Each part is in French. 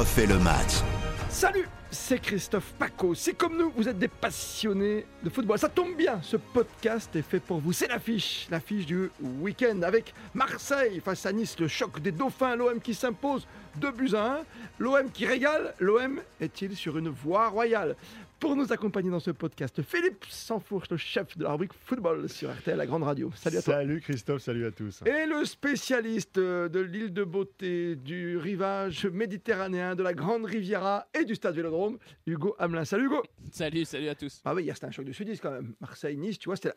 refait le match. Salut, c'est Christophe Paco. C'est comme nous, vous êtes des passionnés de football. Ça tombe bien, ce podcast est fait pour vous. C'est l'affiche, l'affiche du week-end avec Marseille face à Nice, le choc des dauphins, l'OM qui s'impose 2 buts à 1. L'OM qui régale, l'OM est-il sur une voie royale? Pour nous accompagner dans ce podcast, Philippe Sansfourche, le chef de la rubrique football sur RTL, la grande radio. Salut à toi. Salut Christophe, salut à tous. Et le spécialiste de l'île de beauté, du rivage méditerranéen, de la grande Riviera et du stade Vélodrome, Hugo Hamelin. Salut Hugo. Salut, salut à tous. Ah oui, hier c'était un choc de sudistes quand même. Marseille-Nice, tu vois, c'était.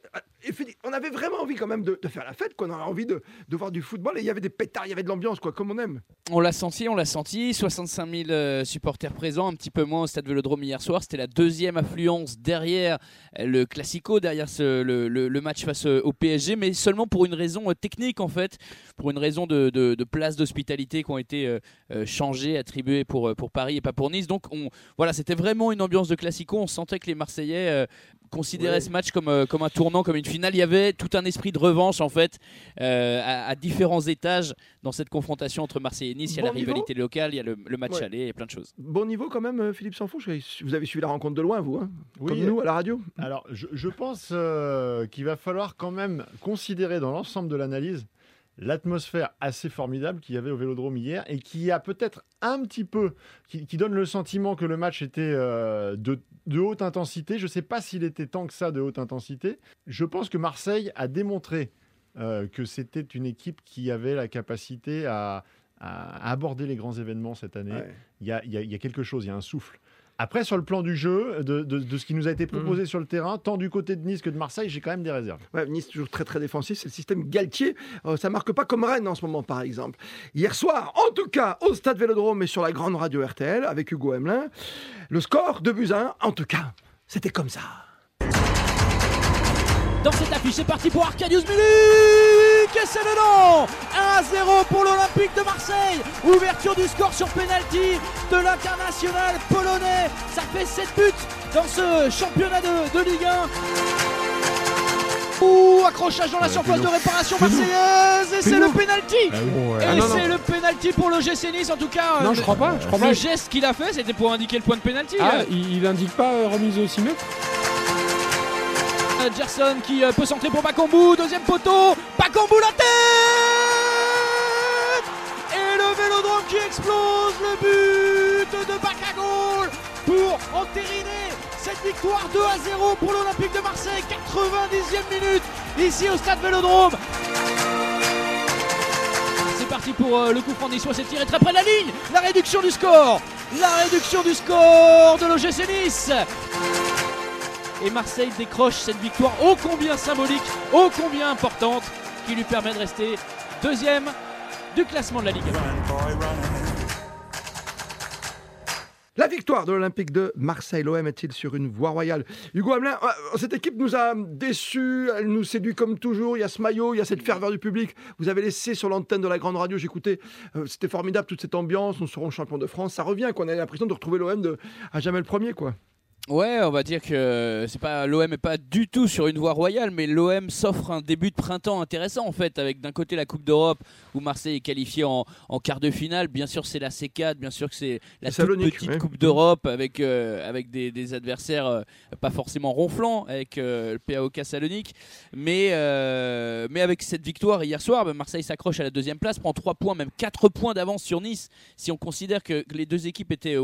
Et on avait vraiment envie quand même de, faire la fête, quoi. On avait envie de, de, voir du football et il y avait des pétards, il y avait de l'ambiance, quoi, comme on aime. On l'a senti, on l'a senti. 65 000 euh, supporters présents, un petit peu moins au stade Vélodrome hier soir. C'était la deuxième affluence derrière le Classico, derrière le, match face au PSG, mais seulement pour une raison euh, technique en fait, pour une raison de, de, places d'hospitalité qui ont été euh, euh, changées, attribuées pour, pour Paris et pas pour Nice. Donc on, voilà, c'était vraiment une ambiance de Classico. On sentait que les Marseillais considéraient ce match comme, comme un tournant, comme une finale. Il y avait tout un esprit de revanche en fait à, différents étages dans cette confrontation entre Marseille et Nice. Il y a la rivalité locale, il y a le, match aller, il y a plein de choses. Bon niveau quand même, Philippe Sanfouche. Vous avez suivi la rencontre de loin, vous hein comme nous à la radio Alors, je, pense euh, qu'il va falloir quand même considérer dans l'ensemble de l'analyse l'atmosphère assez formidable qu'il y avait au Vélodrome hier et qui a peut-être un petit peu, qui, donne le sentiment que le match était euh, de, haute intensité. Je ne sais pas s'il était tant que ça de haute intensité. Je pense que Marseille a démontré euh, que c'était une équipe qui avait la capacité à, aborder les grands événements cette année. Il, y a, il y a quelque chose, il y a un souffle. Après, sur le plan du jeu, de, ce qui nous a été proposé mhm. sur le terrain, tant du côté de Nice que de Marseille, j'ai quand même des réserves. Ouais, nice toujours très très défensif, c'est le système Galtier. Euh, ça marque pas comme Rennes en ce moment, par exemple. Hier soir, en tout cas, au stade Vélodrome et sur la grande radio RTL avec Hugo Hamelin, le score de buts 1, en tout cas, c'était comme ça dans cette affiche. C'est parti pour Arcadius Milik et c'est dedans 1-0 pour l'Olympique de Marseille. Ouverture du score sur penalty de l'international polonais. Ça fait 7 buts dans ce championnat de, Ligue 1. Ouh, accrochage dans la surface de réparation marseillaise. Et c'est le penalty. Ah et ah c'est le penalty pour le GC Nice. En tout cas non je crois pas je crois le geste qu'il a fait c'était pour indiquer le point de penalty ah, il, il, indique pas euh, remise au 6 Gerson qui euh, peut centrer pour Bakambu. Deuxième poteau. Bakambu la tête qui explose. Le but de Bakagol pour entériner cette victoire 2 à 0 pour l'Olympique de Marseille. 90e minute ici au stade Vélodrome. C'est parti pour euh, le coup franc niçois, c'est tiré très près de la ligne. La réduction du score. La réduction du score de l'OGC Nice et Marseille décroche cette victoire ô combien symbolique, ô combien importante, qui lui permet de rester deuxième du classement de la Ligue. La victoire de l'Olympique de Marseille, l'OM est-il sur une voie royale? Hugo Hamelin, euh, cette équipe nous a déçus, elle nous séduit comme toujours, il y a ce maillot, il y a cette ferveur du public. Vous avez laissé sur l'antenne de la grande radio, j'écoutais, euh, c'était formidable toute cette ambiance, nous serons champions de France, ça revient, qu'on a l'impression de retrouver l'OM à jamais le premier. quoi. Ouais, on va dire que c'est pas l'OM est pas du tout sur une voie royale, mais l'OM s'offre un début de printemps intéressant en fait, avec d'un côté la Coupe d'Europe où Marseille est qualifié en, quart de finale. Bien sûr, c'est la C4, bien sûr que c'est la toute petite Coupe d'Europe avec euh, avec des, adversaires euh, pas forcément ronflants, avec euh, le PAOK Salonique, mais mais avec cette victoire hier soir, bah, Marseille s'accroche à la deuxième place, prend 3 points, même 4 points d'avance sur Nice. Si on considère que, les deux équipes étaient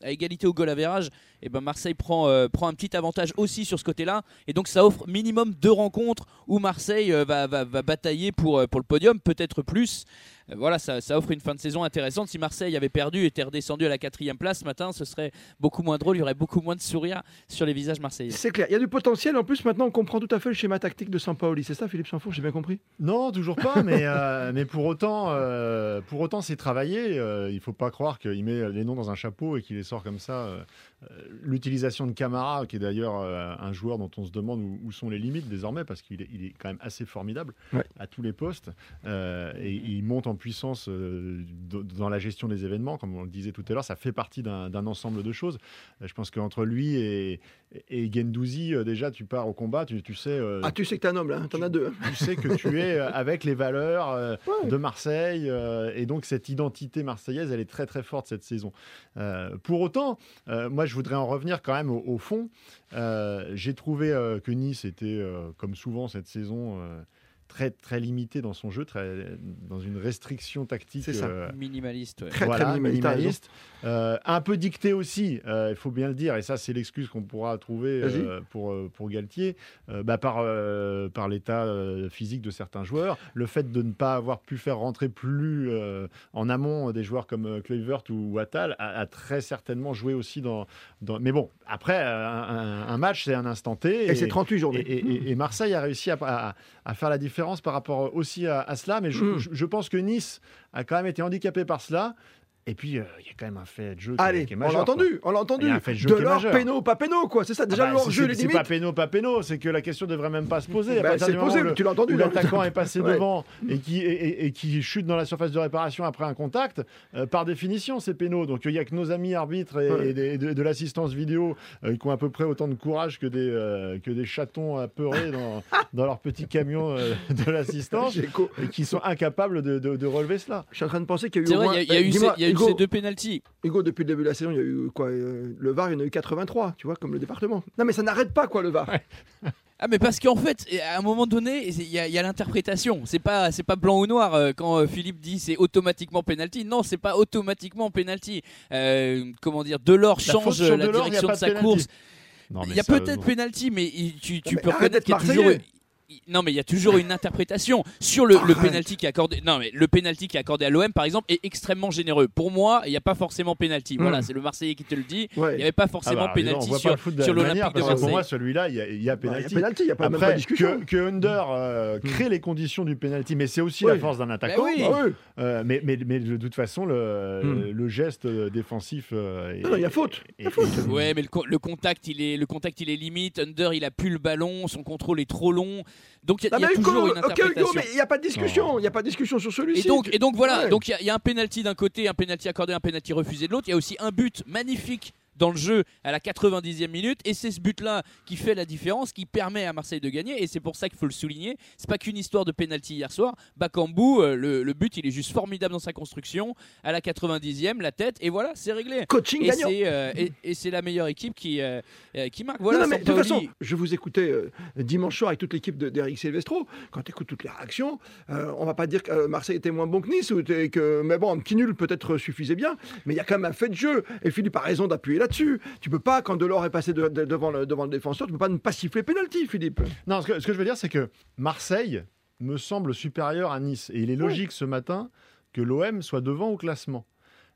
à égalité au goal average, et ben Marseille prend, euh, prend un petit avantage aussi sur ce côté-là. Et donc ça offre minimum deux rencontres où Marseille euh, va, va, va, batailler pour, euh, pour le podium, peut-être plus. Euh, voilà, ça, offre une fin de saison intéressante. Si Marseille avait perdu et était redescendu à la quatrième place ce matin, ce serait beaucoup moins drôle. Il y aurait beaucoup moins de sourires sur les visages marseillais. C'est clair. Il y a du potentiel. En plus, maintenant, on comprend tout à fait le schéma tactique de Sampaoli. C'est ça, Philippe Sanfour J'ai bien compris? Non, toujours pas. mais, euh, mais pour autant, euh, pour autant, c'est travaillé. il ne faut pas croire qu'il met les noms dans un chapeau et qu'il les sort comme ça. L'utilisation de Camara, qui est d'ailleurs un joueur dont on se demande où, sont les limites désormais, parce qu'il est, il est, quand même assez formidable à tous les postes. et il monte en en puissance euh, dans la gestion des événements, comme on le disait tout à l'heure, ça fait partie d'un ensemble de choses. Euh, Je pense qu'entre lui et, et Gendouzi, euh, déjà, tu pars au combat, tu, tu sais, Ah, tu sais que t'es un homme là, hein, t'en as deux. tu sais que tu es avec les valeurs Ouais. de Marseille et donc cette identité marseillaise, elle est très très forte cette saison. Pour autant, moi je voudrais en revenir quand même au, au fond. J'ai trouvé que Nice était, comme souvent cette saison, très très limité dans son jeu, très, dans une restriction tactique. C'est ça. euh, Minimaliste. ouais. Très, voilà, très minimaliste. Euh, un peu dicté aussi, euh, il faut bien le dire, et ça c'est l'excuse qu'on pourra trouver euh, pour, pour Galtier, euh, bah, par, euh, par l'état euh, physique de certains joueurs, le fait de ne pas avoir pu faire rentrer plus euh, en amont des joueurs comme euh, Kluivert ou Attal a, a très certainement joué aussi dans... dans... Mais bon, après, un, un match c'est un instant T. Et, c'est 38 et, journées. et- et- et Marseille a réussi à, à- à faire la différence par rapport aussi à, à cela, mais je, Mm. je- je pense que Nice a quand même été handicapé par cela. Et puis, euh, il y a quand même un fait de jeu qui, est- Allez, qui est on majeur. l'a entendu, on l'a entendu. Il y a un fait de jeu De qui est l'or, péno, pas péno, quoi. C'est ça, Ah déjà bah, le si jeu, c'est- les c'est limites. pas péno, pas péno, c'est que la question devrait même pas se poser. Bah, c'est posé, où le- tu l'as entendu. l'attaquant est passé Ouais. devant et qui, et, et- et qui chute dans la surface de réparation après un contact, euh, par définition, c'est péno. Donc il n'y a que nos amis arbitres et, Ouais. et des- de, de l'assistance vidéo euh, qui ont à peu près autant de courage que des, euh, que des chatons apeurés dans, dans leur petit camion euh, de l'assistance et qui sont incapables de, de- de relever cela. Je suis en train de penser qu'il y a eu Hugo, ces deux pénalties. Hugo, depuis le début de la saison, il y a eu quoi euh, Le VAR, il y en a eu 83, tu vois, comme le département. Non, mais ça n'arrête pas, quoi, le VAR. Ah mais parce qu'en fait, à un moment donné, il y a, il y a l'interprétation. C'est pas, c'est pas blanc ou noir euh, quand euh, Philippe dit c'est automatiquement penalty. Non, c'est pas automatiquement penalty. Euh, comment dire, Delors change la Delors, direction de de sa penalty. course. Non, Il y a peut-être penalty, mais il- tu, tu mais peux reconnaître qu'il y a toujours. Non, mais il y a toujours une interprétation sur le, le penalty qui est accordé. Non, mais le penalty qui est accordé à l'OM, par exemple, est extrêmement généreux. Pour moi, il n'y a pas forcément penalty. Voilà, Mm. c'est le Marseillais qui te le dit. Il Ouais. n'y avait pas Ah forcément bah, alors, penalty sur, de sur l'Olympique de que pour moi, Marseille. celui-là, il y a, il y a Bah, Il y a penalty. pénalty, il n'y a pas, même pas Après, de discussion. que, que Under euh, crée les conditions du penalty, mais c'est aussi Oui. la force d'un attaquant. oui. Ah oui. Euh, mais, mais, mais de toute façon, le, Hmm. le geste défensif. euh, Non, il y a faute. Il y a faute. Ouais, mais le, co- le contact, il est, le contact, il est limite. Under, il a plus le ballon, son contrôle est trop long. Donc il y a, y a toujours une interprétation. mais il n'y a pas de discussion. Il n'y a pas de discussion sur Et celui-ci. donc, et donc voilà, Ouais. donc il y y, a un penalty d'un côté, un penalty accordé, un penalty refusé de l'autre. Il y a aussi un but magnifique dans le jeu à la 90e minute. Et c'est ce but là qui fait la différence qui permet à Marseille de gagner. Et c'est pour ça qu'il faut le souligner. C'est pas qu'une histoire de penalty hier soir. Bakambu euh, le, le but il est juste formidable dans sa construction. À la 90e la tête. Et voilà c'est réglé. Coaching et gagnant. c'est euh, et, et c'est la meilleure équipe qui euh, qui marque. Voilà non, non, mais de toute façon, je vous écoutais dimanche soir avec toute l'équipe de- d'Eric Silvestro. Quand tu écoutes toutes les réactions, on va pas dire que Marseille était moins bon que Nice, ou que, mais bon, un petit nul peut-être suffisait bien. Mais il y a quand même un fait de jeu. Et Philippe a raison d'appuyer là-dessus. Tu peux pas, quand Delors est passé de- de- devant, le, devant le défenseur, tu peux pas ne pas siffler penalty, Philippe. Non, ce que, ce que je veux dire, c'est que Marseille me semble supérieur à Nice. Et il est logique ce matin que l'OM soit devant au classement.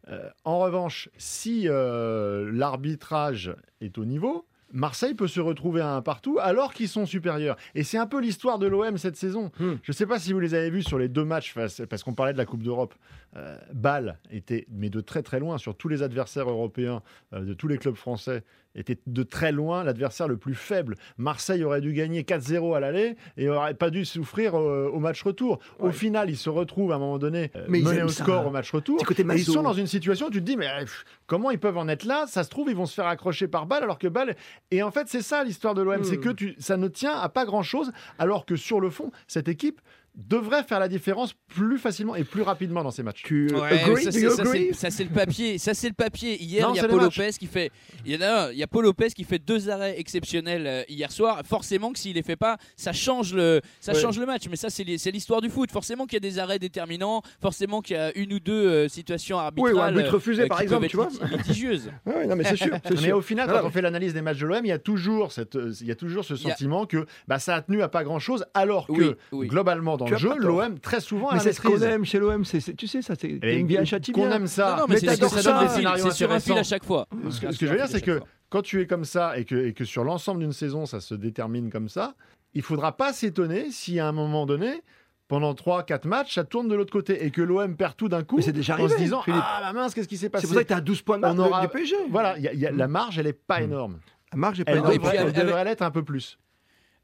Euh, en revanche, si euh, l'arbitrage est au niveau, Marseille peut se retrouver à un partout alors qu'ils sont supérieurs. Et c'est un peu l'histoire de l'OM cette saison. Hmm. Je ne sais pas si vous les avez vus sur les deux matchs, face- parce qu'on parlait de la Coupe d'Europe. Euh, Bâle était, mais de très très loin, sur tous les adversaires européens euh, de tous les clubs français, était de très loin l'adversaire le plus faible. Marseille aurait dû gagner 4-0 à l'aller et n'aurait pas dû souffrir euh, au match retour. Au final, ils se retrouvent à un moment donné euh, Mais menés au ça. score au match retour. Petit côté Et ils sont dans une situation où tu te dis, mais pff, comment ils peuvent en être là? Ça se trouve, ils vont se faire accrocher par balle alors que balle. Et en fait, c'est ça l'histoire de l'OM, Hmm. c'est que tu, ça ne tient à pas grand chose, alors que sur le fond, cette équipe devrait faire la différence plus facilement et plus rapidement dans ces matchs. Tu euh, Ouais, agree? ça, c'est- le papier. Ça c'est le papier. Hier, Non, il y a Paul. Lopez qui fait. Il y en a, un, il y a Paul Lopez qui fait deux arrêts exceptionnels euh, hier soir. Forcément que s'il les fait pas, ça change le, ça Ouais. change le match. Mais ça c'est l'histoire du foot. Forcément qu'il y a des arrêts déterminants. Forcément qu'il y a une ou deux euh, situations arbitrales. Oui, ou un but euh, refusé, euh, par exemple, tu vois. lit- litigieuses. Ah ouais, non, mais c'est sûr. Mais au final, quand on fait l'analyse des matchs de l'OM, il y a toujours, cette, euh, il y a toujours ce a- sentiment que bah, ça a tenu à pas grand-chose, alors que Oui, oui. globalement dans le jeu, l'OM très souvent a Mais la c'est ce qu'on aime chez l'OM, c'est- tu sais, ça, c'est bien châtie qu'on aime ça. Non, non, mais mais c'est ça. sur un des fil, scénarios c'est sur un fil à chaque fois. Ce que, C'est ce que je veux dire, c'est que quand tu es comme ça et que, et que sur l'ensemble d'une saison, ça se détermine comme ça, il faudra pas s'étonner si à un moment donné, pendant 3-4 matchs, ça tourne de l'autre côté et que l'OM perd tout d'un coup Mais c'est déjà en se arrivé, disant Philippe. Ah bah mince, qu'est-ce qui s'est passé C'est pour ça que tu as 12 points de marge aura- du PSG. Voilà, il y a- il y a- la marge, elle est pas Mm. énorme. La marge est pas Elle énorme. devrait, elle devrait l'être un peu plus.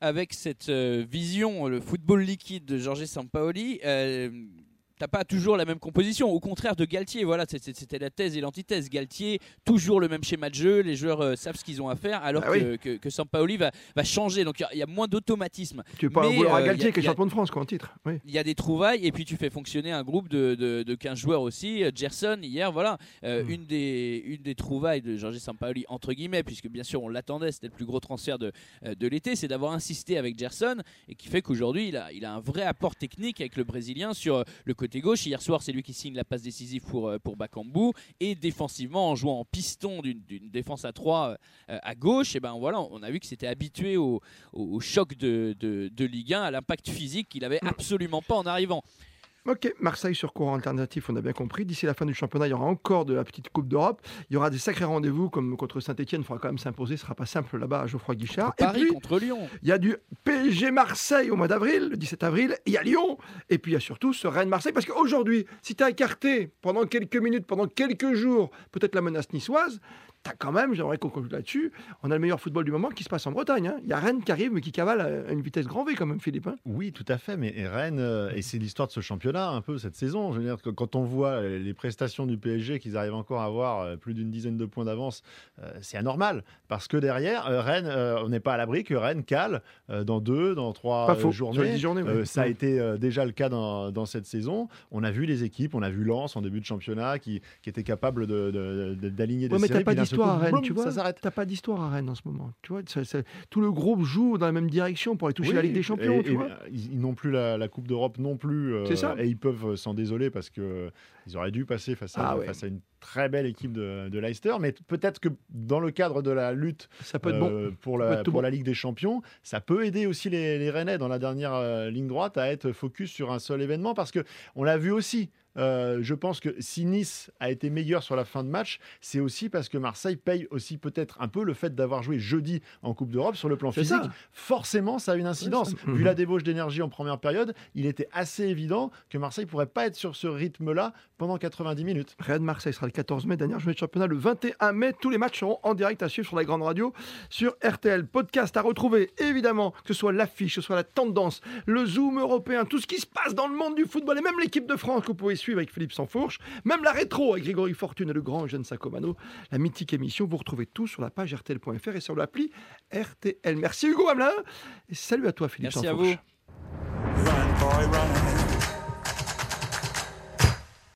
Avec cette euh, vision, le football liquide de Jorge Sampaoli, euh, t'as pas toujours la même composition. Au contraire de Galtier, voilà, c'était la thèse et l'antithèse. Galtier, toujours le même schéma de jeu, les joueurs euh, savent ce qu'ils ont à faire, alors Ah oui. que, que, que Sampaoli va, va changer. Donc il y a- il y, a moins d'automatisme. Tu veux pas Mais, vouloir à euh, Galtier qui est champion de France, quoi, en titre. Oui. Il y a des trouvailles et puis tu fais fonctionner un groupe de, de, de 15 joueurs aussi. Gerson, hier, voilà, euh, Mm. une, des, une des trouvailles de Jorge Sampaoli, entre guillemets, puisque bien sûr on l'attendait, c'était le plus gros transfert de, de l'été, c'est d'avoir insisté avec Gerson et qui fait qu'aujourd'hui il a, il a un vrai apport technique avec le Brésilien sur le côté gauche. Hier soir, c'est lui qui signe la passe décisive pour, euh, pour Bakambu et défensivement, en jouant en piston d'une défense à 3 euh, à gauche, et ben voilà, on a vu que c'était habitué au, choc de, de, de Ligue 1, à l'impact physique qu'il avait Mm. absolument pas en arrivant. Ok, Marseille sur courant alternatif, on a bien compris. D'ici la fin du championnat, il y aura encore de la petite Coupe d'Europe. Il y aura des sacrés rendez-vous comme contre Saint-Etienne. Il faudra quand même s'imposer. Ce sera pas simple là-bas à Geoffroy Guichard. Et Paris puis, contre Lyon. il y a du PSG Marseille au mois d'avril, le 17 avril. Il y a Lyon. Et puis il y a surtout ce Rennes Marseille. Parce qu'aujourd'hui, si tu as écarté pendant quelques minutes, pendant quelques jours, peut-être la menace niçoise, as quand même, j'aimerais qu'on conclue là-dessus, on a le meilleur football du moment qui se passe en Bretagne. hein. Il y a Rennes qui arrive, mais qui cavale à une vitesse grand V quand même, Philippe. hein. Oui, tout à fait. Mais Rennes, euh, et c'est l'histoire de ce championnat un peu cette saison. Je veux dire que quand on voit les prestations du PSG, qu'ils arrivent encore à avoir euh, plus d'une dizaine de points d'avance, euh, c'est anormal. Parce que derrière, euh, Rennes, on n'est pas à l'abri que Rennes cale dans deux, dans trois faux. Journées. 10 journées, ça a Ouais. été déjà le cas dans, dans cette saison. On a vu les équipes, on a vu Lens en début de championnat qui, qui étaient capables de- de- de- d'aligner des mais séries. pas à Rennes, boum, tu vois. Ça s'arrête. T'as pas d'histoire à Rennes en ce moment. Tu vois, ça- ça- tout le groupe joue dans la même direction pour aller toucher Oui, la Ligue des Champions. et- tu et, vois. euh, ils ils n'ont plus la, la Coupe d'Europe non plus. euh, C'est ça. Et ils peuvent s'en désoler parce que euh, ils auraient dû passer face à, Ah ouais. face à une très belle équipe de, de Leicester. Mais peut-être que dans le cadre de la lutte Ça peut être bon. euh, pour, la, être tout pour bon. la Ligue des Champions, ça peut aider aussi les, les Rennais dans la dernière euh, ligne droite à être focus sur un seul événement parce que on l'a vu aussi. euh, je pense que si Nice a été meilleur sur la fin de match, c'est aussi parce que Marseille paye aussi peut-être un peu le fait d'avoir joué jeudi en Coupe d'Europe sur le plan physique. ça. Forcément, ça a une incidence. Vu Mhm. la débauche d'énergie en première période, il était assez évident que Marseille pourrait pas être sur ce rythme-là pendant 90 minutes. Rennes Marseille sera le 14 mai, dernière journée de championnat le 21 mai. Tous les matchs seront en direct à suivre sur la grande radio, sur RTL. Podcast à retrouver, évidemment, que ce soit l'affiche, que ce soit la tendance, le zoom européen, tout ce qui se passe dans le monde du football et même l'équipe de France que vous pouvez suivre avec Philippe Sansfourche, même la rétro avec Grégory Fortune et le grand Eugène Sacomano, la mythique émission. Vous retrouvez tout sur la page RTL.fr et sur l'appli RTL. Merci Hugo Hamelin et salut à toi Philippe Merci à Sansfourche. vous. Run, boy, run.